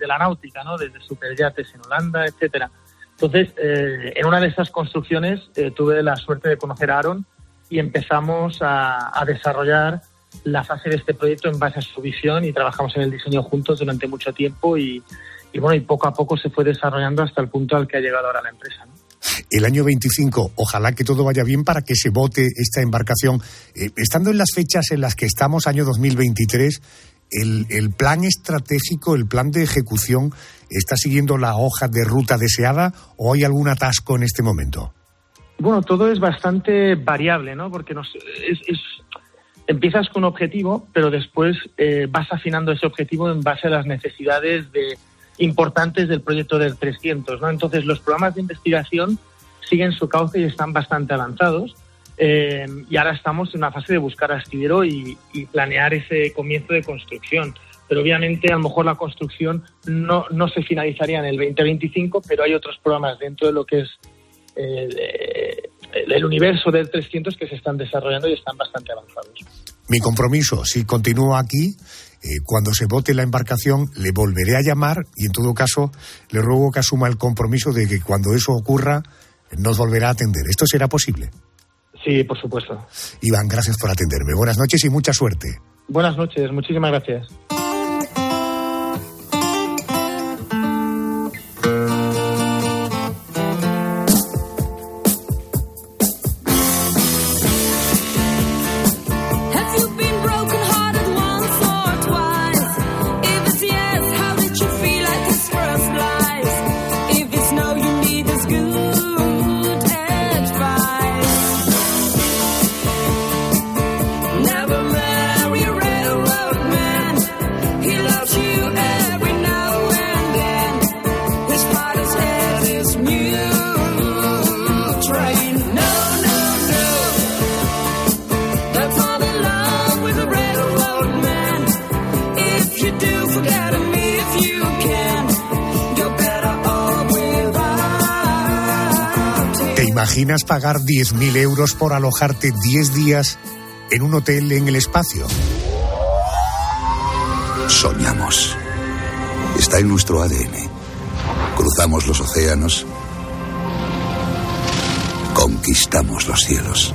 la náutica, ¿no? Desde superyates en Holanda, etcétera. Entonces, eh, en una de esas construcciones eh, tuve la suerte de conocer a Aaron y empezamos a, desarrollar la fase de este proyecto en base a su visión y trabajamos en el diseño juntos durante mucho tiempo y, bueno, y poco a poco se fue desarrollando hasta el punto al que ha llegado ahora la empresa. El año 25, ojalá que todo vaya bien para que se vote esta embarcación. Eh, estando en las fechas en las que estamos, año 2023, el, el plan estratégico, el plan de ejecución, ¿está siguiendo la hoja de ruta deseada o hay algún atasco en este momento? Bueno, todo es bastante variable, ¿no? Porque es, empiezas con un objetivo, pero después eh, vas afinando ese objetivo en base a las necesidades de, importantes del proyecto del 300, ¿no? Entonces, los programas de investigación siguen su cauce y están bastante avanzados. Eh, y ahora estamos en una fase de buscar astillero y, planear ese comienzo de construcción. Pero obviamente a lo mejor la construcción no, no se finalizaría en el 2025, pero hay otros programas dentro de lo que es eh, el universo del 300 que se están desarrollando y están bastante avanzados. Mi compromiso, si continúo aquí, eh, cuando se vote la embarcación, le volveré a llamar y en todo caso le ruego que asuma el compromiso de que cuando eso ocurra nos volverá a atender. ¿Esto será posible? Sí, por supuesto. Iván, gracias por atenderme. Buenas noches y mucha suerte. Buenas noches, muchísimas gracias. Pagar 10.000 euros por alojarte 10 días en un hotel en el espacio? Soñamos. Está en nuestro ADN. Cruzamos los océanos. Conquistamos los cielos.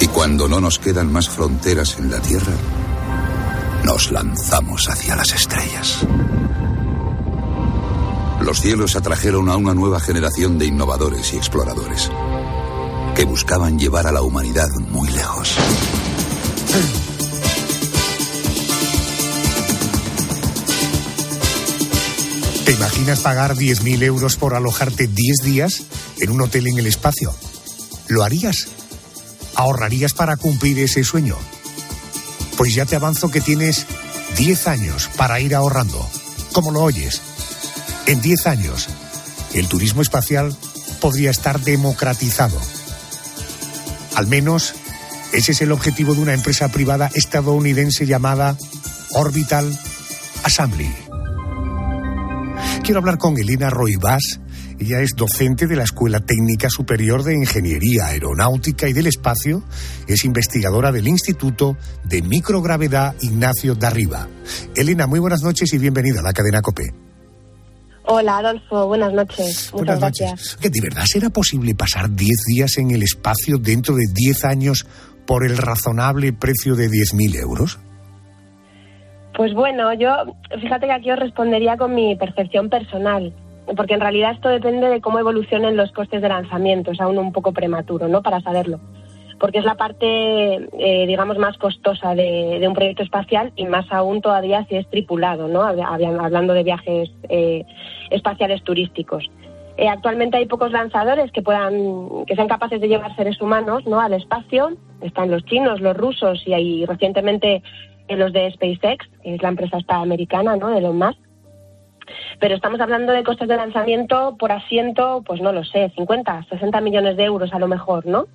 Y cuando no nos quedan más fronteras en la Tierra, nos lanzamos hacia las estrellas. Los cielos atrajeron a una nueva generación de innovadores y exploradores que buscaban llevar a la humanidad muy lejos. ¿Te imaginas pagar 10.000 euros por alojarte 10 días en un hotel en el espacio? ¿Lo harías? ¿Ahorrarías para cumplir ese sueño? Pues ya te avanzo que tienes 10 años para ir ahorrando. ¿Cómo lo oyes? En 10 años, el turismo espacial podría estar democratizado. Al menos, ese es el objetivo de una empresa privada estadounidense llamada Orbital Assembly. Quiero hablar con Elena Roibás. Ella es docente de la Escuela Técnica Superior de Ingeniería Aeronáutica y del Espacio. Es investigadora del Instituto de Microgravedad Ignacio Darriba. Elena, muy buenas noches y bienvenida a la cadena COPE. Hola, Adolfo. Buenas noches. Muchas Buenas gracias. noches. ¿Que ¿De verdad será posible pasar 10 días en el espacio dentro de 10 años por el razonable precio de 10.000 euros? Pues bueno, yo fíjate que aquí os respondería con mi percepción personal, porque en realidad esto depende de cómo evolucionen los costes de lanzamiento, es aún un poco prematuro, ¿no? Para saberlo, porque es la parte, eh, digamos, más costosa de, un proyecto espacial y más aún todavía si es tripulado, ¿no? Hab- hab- Hablando de viajes eh, espaciales turísticos. Eh, actualmente hay pocos lanzadores que puedan, que sean capaces de llevar seres humanos, ¿no? Al espacio. Están los chinos, los rusos y hay recientemente eh, los de SpaceX, que es la empresa esta americana, ¿no? De Elon Musk. Pero estamos hablando de costes de lanzamiento por asiento, pues no lo sé, 50, 60 millones de euros a lo mejor, ¿no?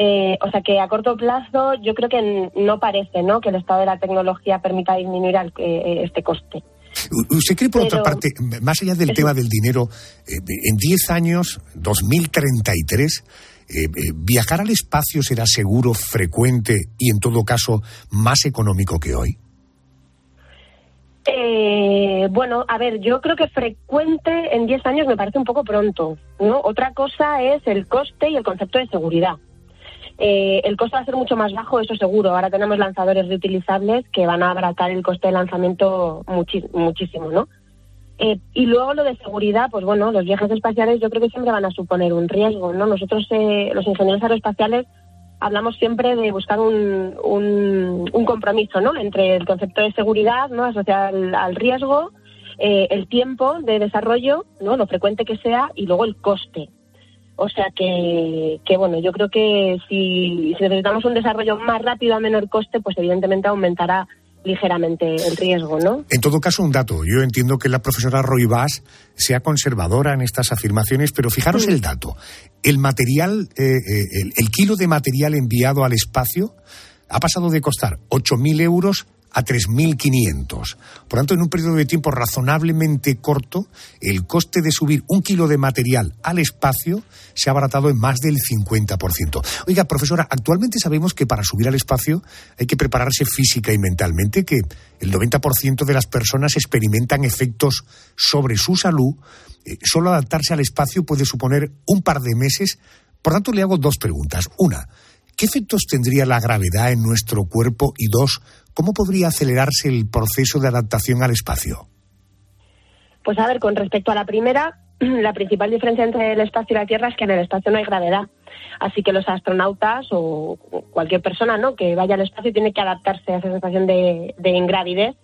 Eh, o sea que a corto plazo yo creo que no parece, ¿no? Que el estado de la tecnología permita disminuir al- eh, este coste. ¿Usted cree, por otra parte, más allá del tema del dinero, eh, en 10 años, 2033, eh, eh, viajar al espacio será seguro, frecuente y, en todo caso, más económico que hoy? Eh, bueno, a ver, yo creo que frecuente en 10 años me parece un poco pronto, ¿no? Otra cosa es el coste y el concepto de seguridad. Eh, el coste va a ser mucho más bajo, eso seguro. Ahora tenemos lanzadores reutilizables que van a abaratar el coste de lanzamiento muchísimo, ¿no? Eh, y luego lo de seguridad, pues bueno, los viajes espaciales yo creo que siempre van a suponer un riesgo, ¿no? Nosotros, eh, los ingenieros aeroespaciales, hablamos siempre de buscar un, un, un compromiso, ¿no? Entre el concepto de seguridad, ¿no? Asociado al, al riesgo, eh, el tiempo de desarrollo, ¿no? Lo frecuente que sea y luego el coste. O sea que, que bueno, yo creo que si, si necesitamos un desarrollo más rápido a menor coste, pues evidentemente aumentará ligeramente el riesgo, ¿no? En todo caso, un dato. Yo entiendo que la profesora Roy Bass sea conservadora en estas afirmaciones, pero fijaros el dato. El material, eh, eh, el, el kilo de material enviado al espacio ha pasado de costar 8.000 euros a 3.500. Por tanto, en un periodo de tiempo razonablemente corto, el coste de subir un kilo de material al espacio se ha abaratado en más del 50%. Oiga, profesora, actualmente sabemos que para subir al espacio hay que prepararse física y mentalmente, que el 90% de las personas experimentan efectos sobre su salud. Eh, solo adaptarse al espacio puede suponer un par de meses. Por tanto, le hago dos preguntas. Una, ¿Qué efectos tendría la gravedad en nuestro cuerpo? Y dos, ¿cómo podría acelerarse el proceso de adaptación al espacio? Pues a ver, con respecto a la primera, la principal diferencia entre el espacio y la Tierra es que en el espacio no hay gravedad. Así que los astronautas o cualquier persona ¿no? que vaya al espacio tiene que adaptarse a esa sensación de, de ingravidez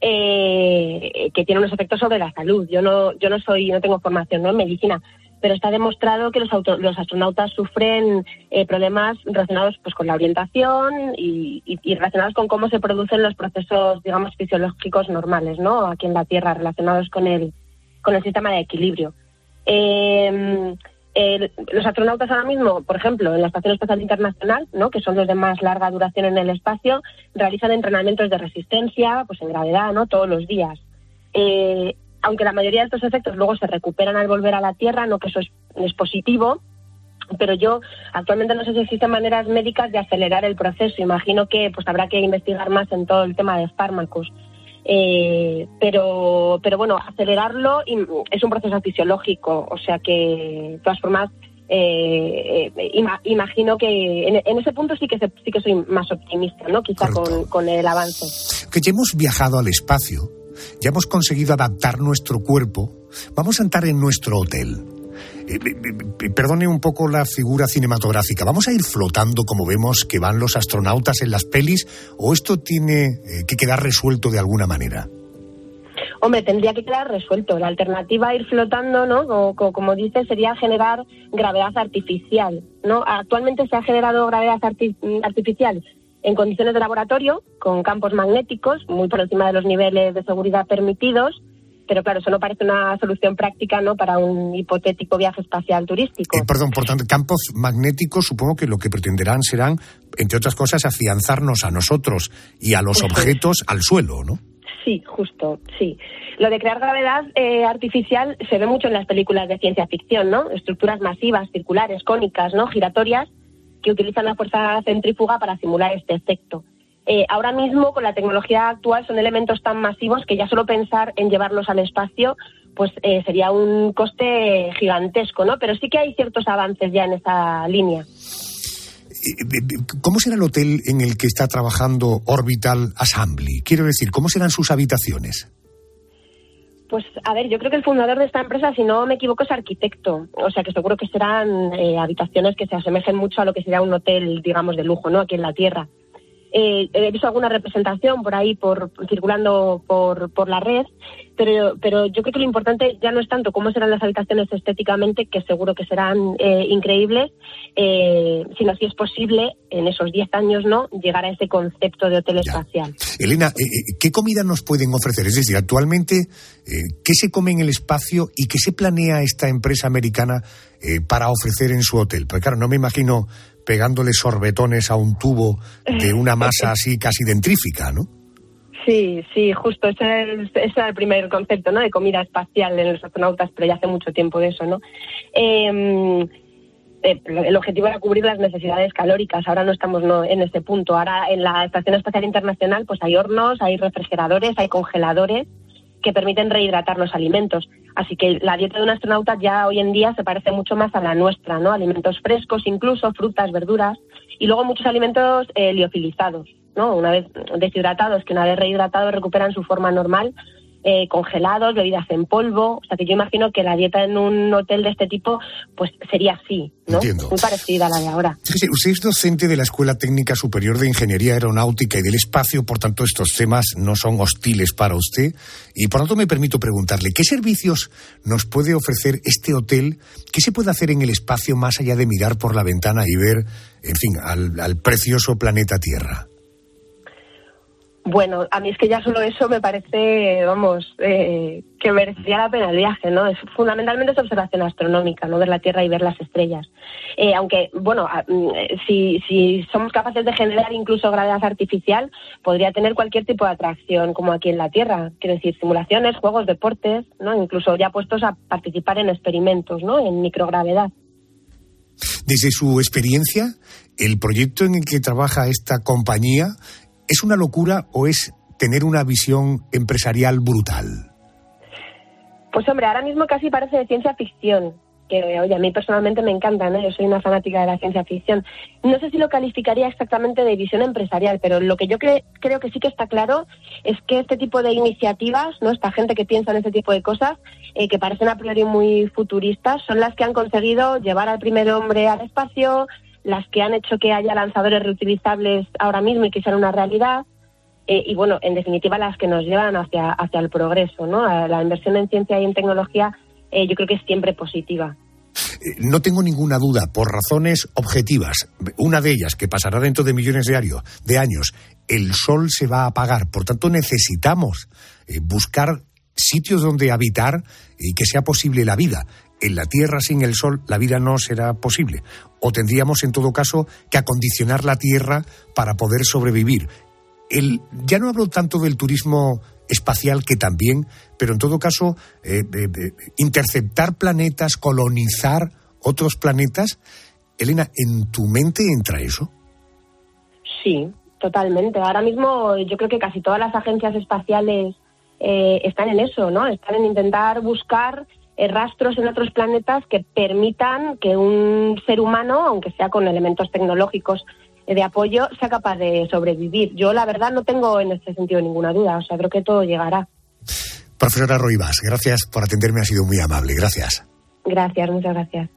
eh, que tiene unos efectos sobre la salud. Yo no, yo no soy, no tengo formación ¿no? en medicina, pero está demostrado que los, auto- los astronautas sufren eh, problemas relacionados pues, con la orientación y, relacionados con cómo se producen los procesos, digamos, fisiológicos normales, ¿no? Aquí en la Tierra, relacionados con el, con el sistema de equilibrio. El- los astronautas ahora mismo, por ejemplo, en la Estación Espacial Internacional, ¿no? que son los de más larga duración en el espacio, realizan entrenamientos de resistencia, pues en gravedad, ¿no? Todos los días. Eh, aunque la mayoría de estos efectos luego se recuperan al volver a la Tierra, no que eso es, positivo, pero yo actualmente no sé si existen maneras médicas de acelerar el proceso. Imagino que pues habrá que investigar más en todo el tema de fármacos. Eh, pero, pero bueno, acelerarlo es un proceso fisiológico, o sea que de todas formas eh, eh imagino que en, ese punto sí que sí que soy más optimista, ¿no? Quizá con, con, el avance. Que ya hemos viajado al espacio, ya hemos conseguido adaptar nuestro cuerpo, vamos a entrar en nuestro hotel. Eh, perdone un poco la figura cinematográfica. ¿Vamos a ir flotando como vemos que van los astronautas en las pelis o esto tiene eh, que quedar resuelto de alguna manera? Hombre, tendría que quedar resuelto. La alternativa a ir flotando, ¿no? Como, dice, sería generar gravedad artificial, ¿no? Actualmente se ha generado gravedad artificial en condiciones de laboratorio, con campos magnéticos, muy por encima de los niveles de seguridad permitidos, pero claro, eso no parece una solución práctica ¿no? para un hipotético viaje espacial turístico. Eh, perdón, por tanto, campos magnéticos supongo que lo que pretenderán serán, entre otras cosas, afianzarnos a nosotros y a los objetos al suelo, ¿no? Sí, justo, sí. Lo de crear gravedad eh, artificial se ve mucho en las películas de ciencia ficción, ¿no? Estructuras masivas, circulares, cónicas, ¿no? Giratorias, que utilizan la fuerza centrífuga para simular este efecto. Eh, ahora mismo, con la tecnología actual, son elementos tan masivos que ya solo pensar en llevarlos al espacio pues eh, sería un coste gigantesco, ¿no? Pero sí que hay ciertos avances ya en esa línea. ¿Cómo será el hotel en el que está trabajando Orbital Assembly? Quiero decir, ¿cómo serán sus habitaciones? Pues a ver, yo creo que el fundador de esta empresa, si no me equivoco, es arquitecto. O sea que seguro que serán eh, habitaciones que se asemejen mucho a lo que sería un hotel, digamos, de lujo, ¿no? Aquí en la Tierra. Eh, he visto alguna representación por ahí por circulando por, por la red, pero, pero yo creo que lo importante ya no es tanto cómo serán las habitaciones estéticamente, que seguro que serán eh, increíbles, eh, sino si es posible en esos 10 años no llegar a ese concepto de hotel espacial. Elena, ¿qué comida nos pueden ofrecer? Es decir, actualmente, ¿qué se come en el espacio y qué se planea esta empresa americana para ofrecer en su hotel? Porque claro, no me imagino pegándole sorbetones a un tubo de una masa así casi dentrífica, ¿no? Sí, sí, justo, ese es, el primer concepto, ¿no? De comida espacial en los astronautas, pero ya hace mucho tiempo de eso, ¿no? Em, eh, el objetivo era cubrir las necesidades calóricas. Ahora no estamos en este punto. Ahora en la Estación Espacial Internacional pues hay hornos, hay refrigeradores, hay congeladores que permiten rehidratar los alimentos. Así que la dieta de un astronauta ya hoy en día se parece mucho más a la nuestra, ¿no? Alimentos frescos, incluso frutas, verduras, y luego muchos alimentos eh, liofilizados, ¿no? Una vez deshidratados, que una vez rehidratados recuperan su forma normal eh, congelados, bebidas en polvo. O sea que yo imagino que la dieta en un hotel de este tipo pues sería así, ¿no? Muy parecida a la de ahora. usted es docente de la Escuela Técnica Superior de Ingeniería Aeronáutica y del Espacio, por tanto estos temas no son hostiles para usted. Y por tanto me permito preguntarle, ¿qué servicios nos puede ofrecer este hotel? ¿Qué se puede hacer en el espacio más allá de mirar por la ventana y ver, en fin, al precioso planeta Tierra? Bueno, a mí es que ya solo eso me parece, vamos, eh, que merecería la pena el viaje, ¿no? Es, fundamentalmente es observación astronómica, ¿no? Ver la Tierra y ver las estrellas. Eh, aunque, bueno, mm, si, si somos capaces de generar incluso gravedad artificial, podría tener cualquier tipo de atracción, como aquí en la Tierra. Quiero decir, simulaciones, juegos, deportes, ¿no? Incluso ya puestos a participar en experimentos, ¿no? En microgravedad. Desde su experiencia, el proyecto en el que trabaja esta compañía ¿Es una locura o es tener una visión empresarial brutal? Pues hombre, ahora mismo casi parece de ciencia ficción, que oye, a mí personalmente me encanta, ¿no? Yo soy una fanática de la ciencia ficción. No sé si lo calificaría exactamente de visión empresarial, pero lo que yo creo que sí que está claro es que este tipo de iniciativas, ¿no? Esta gente que piensa en este tipo de cosas, eh, que parecen a priori muy futuristas, son las que han conseguido llevar al primer hombre al espacio, las que han hecho que haya lanzadores reutilizables ahora mismo y que sean una realidad. Eh, y bueno, en definitiva, las que nos llevan hacia, hacia el progreso, ¿no? La inversión en ciencia y en tecnología eh, yo creo que es siempre positiva. Eh, no tengo ninguna duda, por razones objetivas, una de ellas que pasará dentro de millones de, de años, el sol se va a apagar, por tanto necesitamos buscar sitios donde habitar y que sea posible la vida en la Tierra sin el Sol la vida no será posible. O tendríamos, en todo caso, que acondicionar la Tierra para poder sobrevivir. El, ya no hablo tanto del turismo espacial que también, pero en todo caso, eh, interceptar planetas, colonizar otros planetas. Elena, ¿en tu mente entra eso? Sí, totalmente. Ahora mismo yo creo que casi todas las agencias espaciales eh, están en eso, ¿no? Están en intentar buscar rastros en otros planetas que permitan que un ser humano, aunque sea con elementos tecnológicos eh, de apoyo, sea capaz de sobrevivir. Yo, la verdad, no tengo en este sentido ninguna duda. O sea, creo que todo llegará. Profesora Roivas, gracias por atenderme. Ha sido muy amable. Gracias. Gracias, muchas gracias.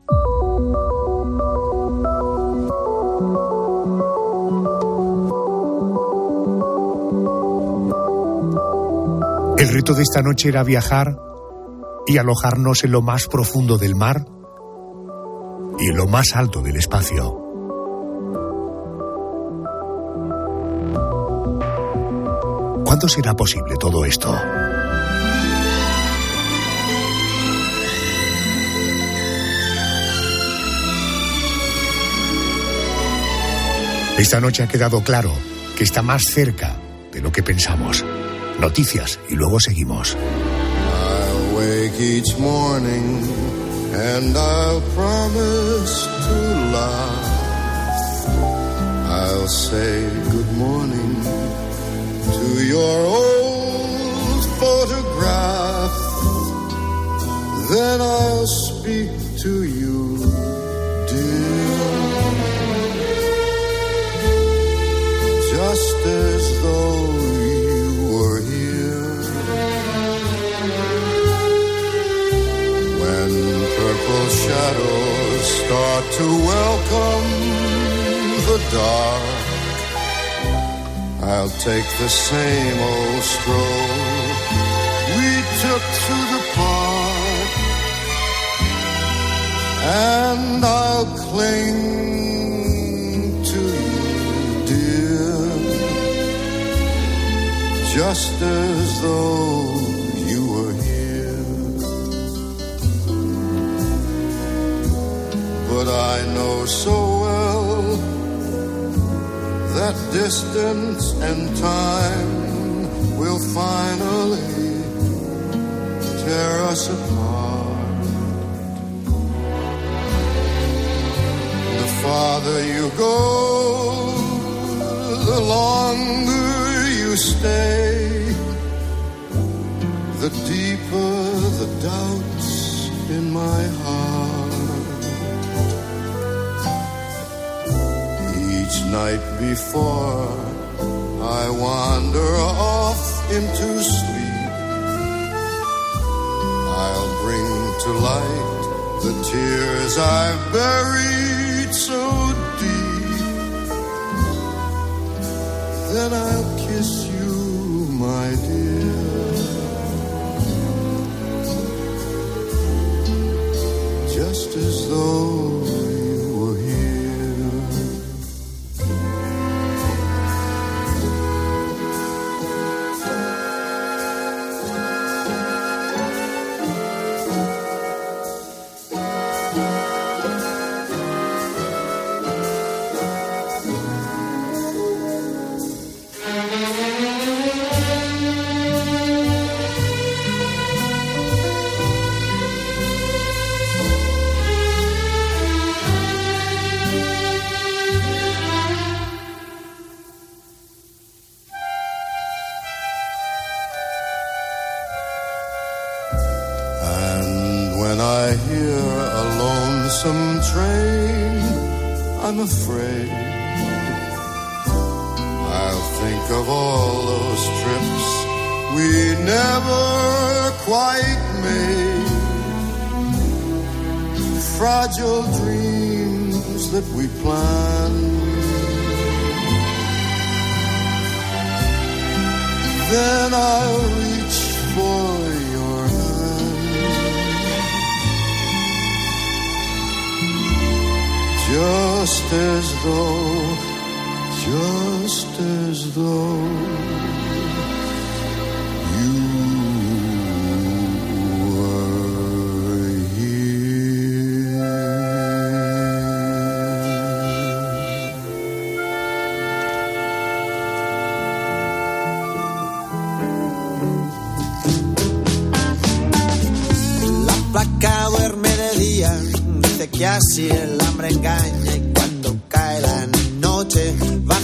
El reto de esta noche era viajar y alojarnos en lo más profundo del mar y en lo más alto del espacio. ¿Cuándo será posible todo esto? Esta noche ha quedado claro que está más cerca de lo que pensamos. Noticias y luego seguimos. Each morning and I'll promise to laugh. I'll say good morning to your old photograph. Then I'll speak to you, dear. Just as though shadows start to welcome the dark. I'll take the same old stroll we took through the park, and I'll cling to you, dear, just as though I know so well that distance and time will finally tear us apart. The farther you go, the longer you stay, the deeper the doubts in my heart. Night before I wander off into sleep. I'll bring to light the tears I've buried so deep. Then I'll kiss you, my dear. Just as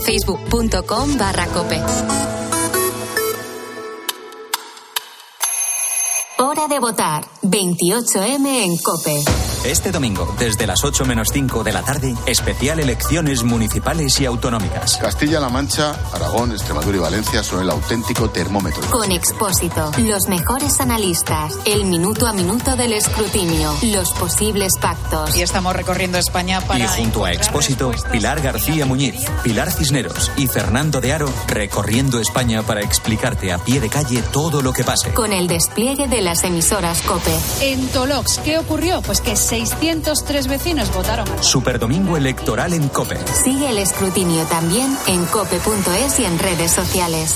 facebook.com barra cope. Hora de votar. 28M en cope. Este domingo, desde las 8 menos 5 de la tarde, especial elecciones municipales y autonómicas. Castilla-La Mancha, Aragón, Extremadura y Valencia son el auténtico termómetro. Con Expósito, los mejores analistas, el minuto a minuto del escrutinio, los posibles pactos. Y estamos recorriendo España para. Y junto a Expósito, Pilar García Muñiz, Pilar Cisneros y Fernando de Aro, recorriendo España para explicarte a pie de calle todo lo que pase. Con el despliegue de las emisoras COPE. En Tolox, ¿qué ocurrió? Pues que 603 vecinos votaron. Superdomingo electoral en COPE. Sigue el escrutinio también en cope.es y en redes sociales.